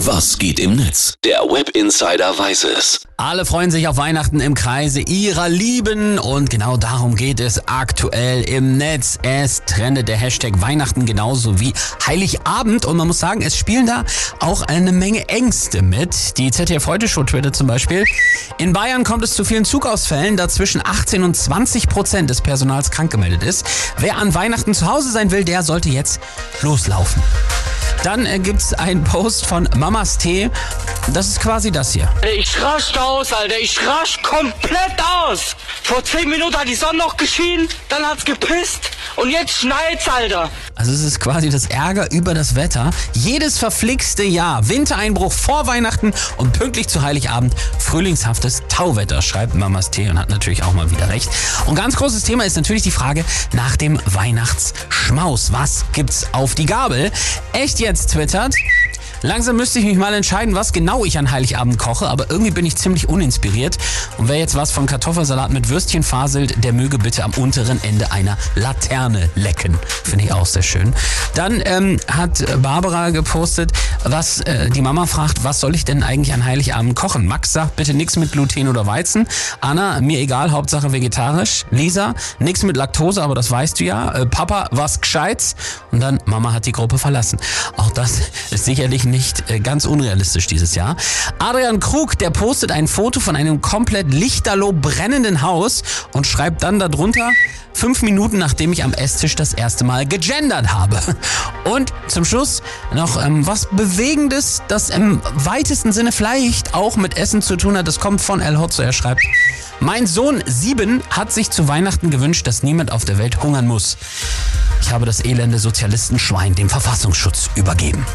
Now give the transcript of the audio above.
Was geht im Netz? Der Web Insider weiß es. Alle freuen sich auf Weihnachten im Kreise ihrer Lieben und genau darum geht es aktuell im Netz. Es trendet der Hashtag Weihnachten genauso wie Heiligabend und man muss sagen, es spielen da auch eine Menge Ängste mit. Die ZDF Heute Show twittert zum Beispiel. In Bayern kommt es zu vielen Zugausfällen, da zwischen 18 und 20 Prozent des Personals krank gemeldet ist. Wer an Weihnachten zu Hause sein will, der sollte jetzt loslaufen. Dann äh, gibt's einen Post von Mamas Tee. Das ist quasi das hier. Ich rasch aus, Alter. Ich rasch komplett aus. Vor 10 Minuten hat die Sonne noch geschienen, dann hat's gepisst und jetzt schneit's, Alter. Also es ist quasi das Ärger über das Wetter. Jedes verflixte Jahr, Wintereinbruch vor Weihnachten und pünktlich zu Heiligabend frühlingshaftes Tauwetter, schreibt Mamas Tee und hat natürlich auch mal wieder recht. Und ganz großes Thema ist natürlich die Frage nach dem Weihnachtsschmaus. Was gibt's auf die Gabel? Echt jetzt twittert. Langsam müsste ich mich mal entscheiden, was genau ich an Heiligabend koche, aber irgendwie bin ich ziemlich uninspiriert. Und wer jetzt was von Kartoffelsalat mit Würstchen faselt, der möge bitte am unteren Ende einer Laterne lecken. Finde ich auch sehr schön. Dann ähm, hat Barbara gepostet, was äh, die Mama fragt, was soll ich denn eigentlich an Heiligabend kochen? Max sagt bitte nichts mit Gluten oder Weizen. Anna, mir egal, Hauptsache vegetarisch. Lisa, nichts mit Laktose, aber das weißt du ja. Äh, Papa, was Gescheites. Und dann Mama hat die Gruppe verlassen. Auch das ist sicherlich nicht äh, ganz unrealistisch dieses Jahr. Adrian Krug, der postet ein Foto von einem komplett lichterloh brennenden Haus und schreibt dann darunter, fünf Minuten nachdem ich am Esstisch das erste Mal gegendert habe. Und zum Schluss noch ähm, was Bewegendes, das im weitesten Sinne vielleicht auch mit Essen zu tun hat. Das kommt von El Hotzo. Er schreibt, mein Sohn Sieben hat sich zu Weihnachten gewünscht, dass niemand auf der Welt hungern muss. Ich habe das elende Sozialistenschwein dem Verfassungsschutz übergeben.